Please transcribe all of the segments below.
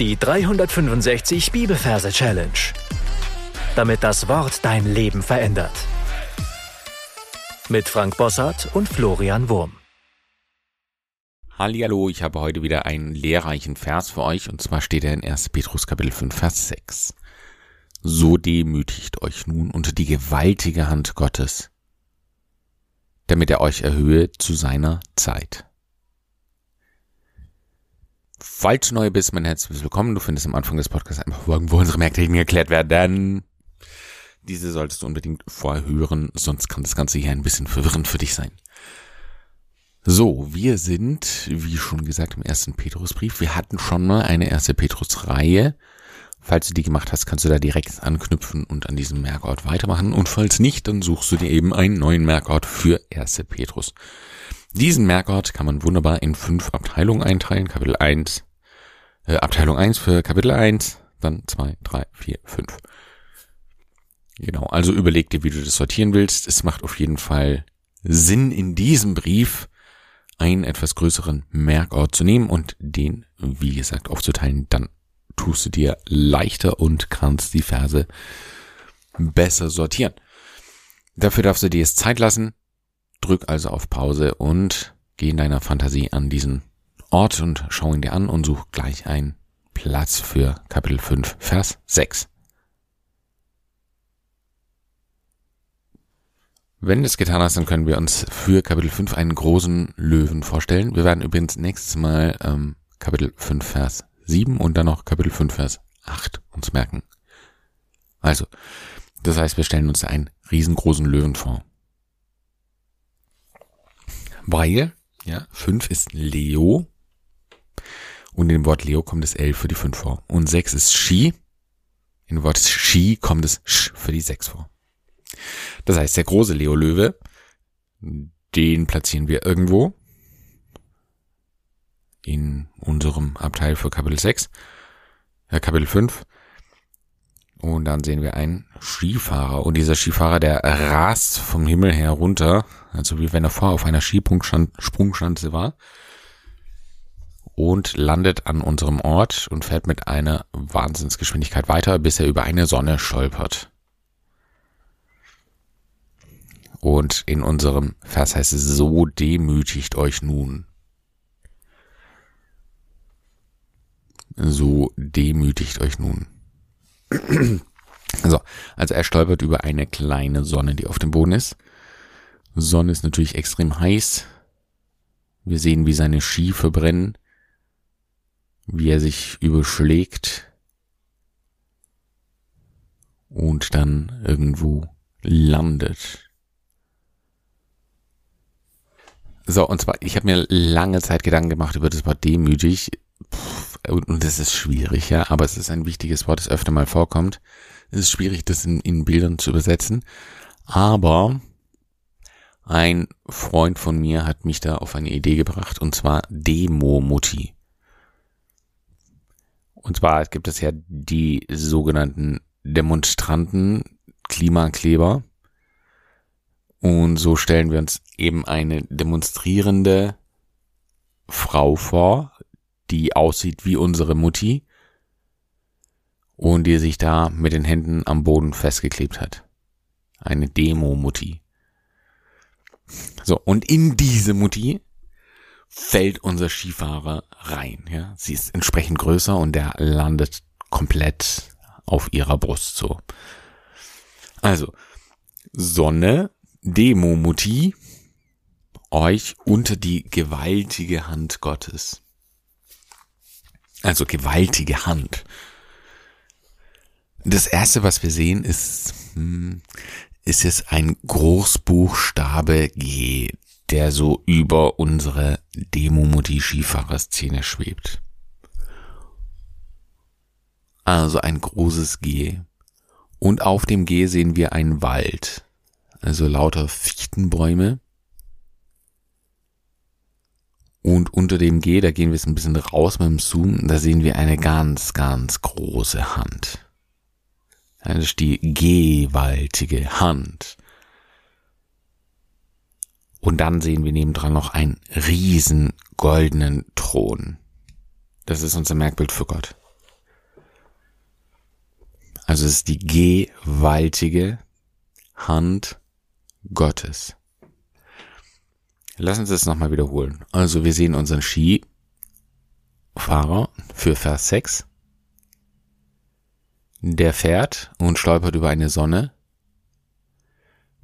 Die 365 Bibelverse Challenge. Damit das Wort dein Leben verändert. Mit Frank Bossart und Florian Wurm. Hallihallo, ich habe heute wieder einen lehrreichen Vers für euch und zwar steht er in 1. Petrus Kapitel 5 Vers 6. So demütigt euch nun unter die gewaltige Hand Gottes, damit er euch erhöhe zu seiner Zeit. Falls du neu bist, mein herzliches Willkommen. Du findest am Anfang des Podcasts einfach irgendwo unsere Merktechniken erklärt werden. Diese solltest du unbedingt vorher hören, sonst kann das Ganze hier ein bisschen verwirrend für dich sein. So, wir sind, wie schon gesagt, im ersten Petrusbrief. Wir hatten schon mal eine erste Petrus-Reihe. Falls du die gemacht hast, kannst du da direkt anknüpfen und an diesem Merkort weitermachen. Und falls nicht, dann suchst du dir eben einen neuen Merkort für erste Petrus. Diesen Merkort kann man wunderbar in fünf Abteilungen einteilen. Kapitel 1, äh, Abteilung 1 für Kapitel 1, dann 2, 3, 4, 5. Genau, also überleg dir, wie du das sortieren willst. Es macht auf jeden Fall Sinn, in diesem Brief einen etwas größeren Merkort zu nehmen und den, wie gesagt, aufzuteilen. Dann tust du dir leichter und kannst die Verse besser sortieren. Dafür darfst du dir jetzt Zeit lassen. Drück also auf Pause und geh in deiner Fantasie an diesen Ort und schau ihn dir an und such gleich einen Platz für Kapitel 5, Vers 6. Wenn du es getan hast, dann können wir uns für Kapitel 5 einen großen Löwen vorstellen. Wir werden übrigens nächstes Mal ähm, Kapitel 5, Vers 7 und dann noch Kapitel 5, Vers 8 uns merken. Also, das heißt, wir stellen uns einen riesengroßen Löwen vor. Weil, ja, 5 ist Leo. Und in dem Wort Leo kommt das L für die 5 vor. Und 6 ist Ski. In dem Wort Ski kommt das Sch für die 6 vor. Das heißt, der große Leo Löwe, den platzieren wir irgendwo in unserem Abteil für Kapitel 6, äh, Kapitel 5. Und dann sehen wir einen Skifahrer. Und dieser Skifahrer, der rast vom Himmel herunter, also wie wenn er vorher auf einer Skisprungschanze war, und landet an unserem Ort und fährt mit einer Wahnsinnsgeschwindigkeit weiter, bis er über eine Sonne stolpert. Und in unserem Vers heißt es, so demütigt euch nun. So demütigt euch nun. So, also er stolpert über eine kleine Sonne, die auf dem Boden ist. Sonne ist natürlich extrem heiß. Wir sehen, wie seine Ski verbrennen, wie er sich überschlägt und dann irgendwo landet. So, und zwar, ich habe mir lange Zeit Gedanken gemacht über das Wort demütig. Und das ist schwierig, ja, aber es ist ein wichtiges Wort, das öfter mal vorkommt. Es ist schwierig, das in, in Bildern zu übersetzen. Aber ein Freund von mir hat mich da auf eine Idee gebracht, und zwar Demo-Mutti. Und zwar gibt es ja die sogenannten Demonstranten, Klimakleber. Und so stellen wir uns eben eine demonstrierende Frau vor, die aussieht wie unsere Mutti und die sich da mit den Händen am Boden festgeklebt hat. Eine Demo-Mutti. So, und in diese Mutti fällt unser Skifahrer rein. Ja? Sie ist entsprechend größer und der landet komplett auf ihrer Brust so. Also, Sonne, Demo-Mutti, euch unter die gewaltige Hand Gottes. Also gewaltige Hand. Das erste, was wir sehen, ist, hm, ist jetzt ein Großbuchstabe G, der so über unsere Demo-Mutti-Skifahrer-Szene schwebt. Also ein großes G. Und auf dem G sehen wir einen Wald. Also lauter Fichtenbäume. Und unter dem G, da gehen wir jetzt ein bisschen raus mit dem Zoom, da sehen wir eine ganz, ganz große Hand. Das ist die gewaltige Hand. Und dann sehen wir nebendran noch einen riesen goldenen Thron. Das ist unser Merkbild für Gott. Also es ist die gewaltige Hand Gottes. Lass uns das nochmal wiederholen. Also wir sehen unseren Skifahrer für Vers 6. Der fährt und stolpert über eine Sonne,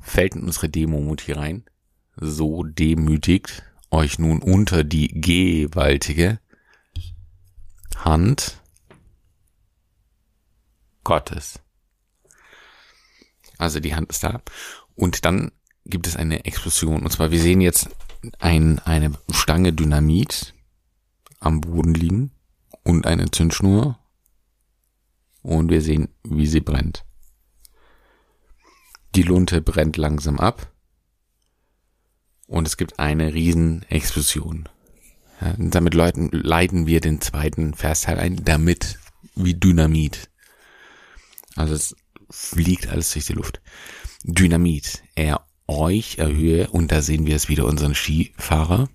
fällt in unsere Demomutti rein, so demütigt euch nun unter die gewaltige Hand Gottes. Also die Hand ist da. Und dann gibt es eine Explosion. Und zwar, wir sehen jetzt ein, eine Stange Dynamit am Boden liegen und eine Zündschnur. Und wir sehen, wie sie brennt. Die Lunte brennt langsam ab. Und es gibt eine Riesenexplosion. Ja, damit leiten, leiten wir den zweiten Versteil ein, damit wie Dynamit. Also es fliegt alles durch die Luft. Dynamit. Er euch erhöhe und da sehen wir es wieder unseren Skifahrer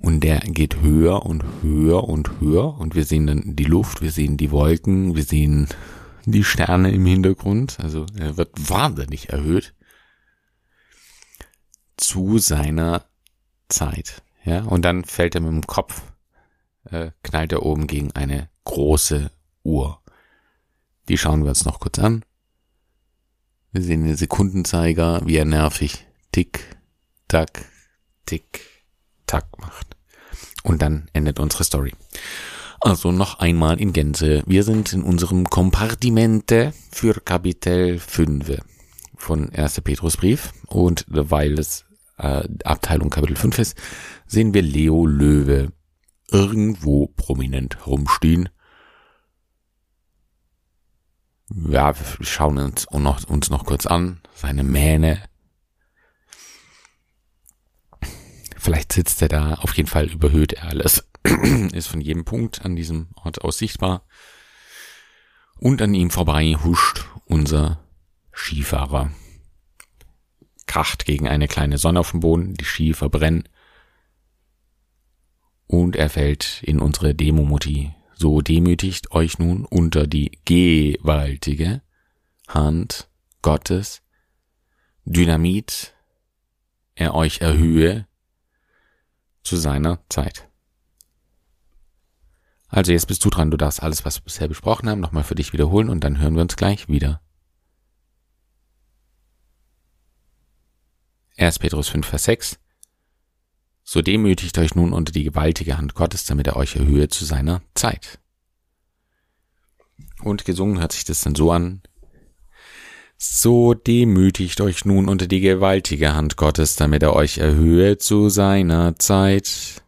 und der geht höher und höher und höher und wir sehen dann die Luft, wir sehen die Wolken, wir sehen die Sterne im Hintergrund, also er wird wahnsinnig erhöht zu seiner Zeit, ja, und dann fällt er mit dem Kopf, äh, knallt er oben gegen eine große Uhr. Die schauen wir uns noch kurz an. Wir sehen den Sekundenzeiger, wie er nervig tick, tack, tick, tack macht. Und dann endet unsere Story. Also noch einmal in Gänze. Wir sind in unserem Kompartimente für Kapitel 5 von 1. Petrusbrief und weil es äh, Abteilung Kapitel 5 ist, sehen wir Leo Löwe irgendwo prominent rumstehen ja, wir schauen uns noch, uns noch kurz an, seine Mähne. Vielleicht sitzt er da, auf jeden Fall überhöht er alles. Ist von jedem Punkt an diesem Ort aus sichtbar. Und an ihm vorbei huscht unser Skifahrer. Kracht gegen eine kleine Sonne auf dem Boden, die Ski verbrennen. Und er fällt in unsere Demo-Mutti so demütigt euch nun unter die gewaltige Hand Gottes, Dynamit, er euch erhöhe zu seiner Zeit. Also jetzt bist du dran, du darfst alles, was wir bisher besprochen haben, nochmal für dich wiederholen und dann hören wir uns gleich wieder. 1. Petrus 5, Vers 6 so demütigt euch nun unter die gewaltige Hand Gottes, damit er euch erhöhe zu seiner Zeit. Und gesungen hört sich das dann so an. So demütigt euch nun unter die gewaltige Hand Gottes, damit er euch erhöhe zu seiner Zeit.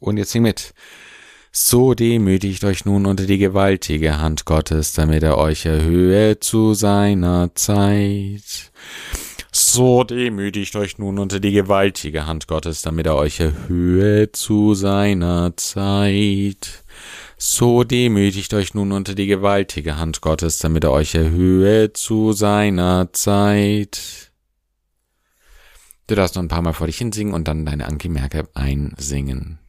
Und jetzt sing mit. So demütigt euch nun unter die gewaltige Hand Gottes, damit er euch erhöhe zu seiner Zeit. So demütigt euch nun unter die gewaltige Hand Gottes, damit er euch erhöhe zu seiner Zeit. So demütigt euch nun unter die gewaltige Hand Gottes, damit er euch erhöhe zu seiner Zeit. Du darfst noch ein paar Mal vor dich hinsingen und dann deine Anki-Merke einsingen.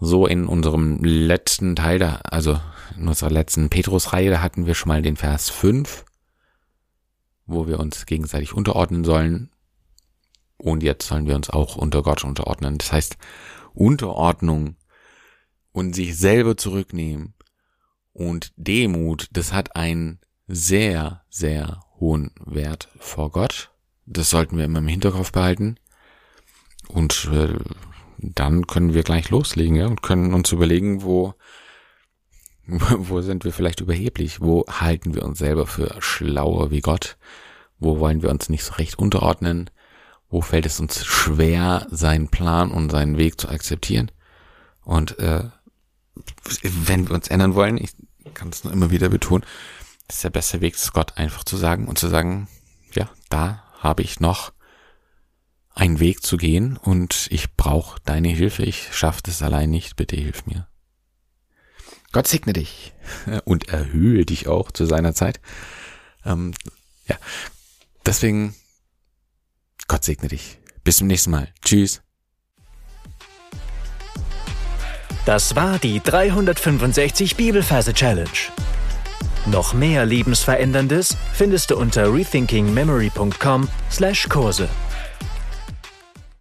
So in unserem letzten Teil, da, also in unserer letzten Petrus-Reihe, da hatten wir schon mal den Vers 5 wo wir uns gegenseitig unterordnen sollen. Und jetzt sollen wir uns auch unter Gott unterordnen. Das heißt, Unterordnung und sich selber zurücknehmen und Demut, das hat einen sehr, sehr hohen Wert vor Gott. Das sollten wir immer im Hinterkopf behalten. Und äh, dann können wir gleich loslegen ja, und können uns überlegen, wo, wo sind wir vielleicht überheblich? Wo halten wir uns selber für schlauer wie Gott? Wo wollen wir uns nicht so recht unterordnen? Wo fällt es uns schwer, seinen Plan und seinen Weg zu akzeptieren? Und äh, wenn wir uns ändern wollen, ich kann es nur immer wieder betonen, ist der beste Weg, es Gott einfach zu sagen und zu sagen, ja, da habe ich noch einen Weg zu gehen und ich brauche deine Hilfe, ich schaffe das allein nicht, bitte hilf mir. Gott segne dich und erhöhe dich auch zu seiner Zeit. Ähm, ja, deswegen, Gott segne dich. Bis zum nächsten Mal. Tschüss. Das war die 365 Bibelferse Challenge. Noch mehr Lebensveränderndes findest du unter rethinkingmemory.com/Kurse.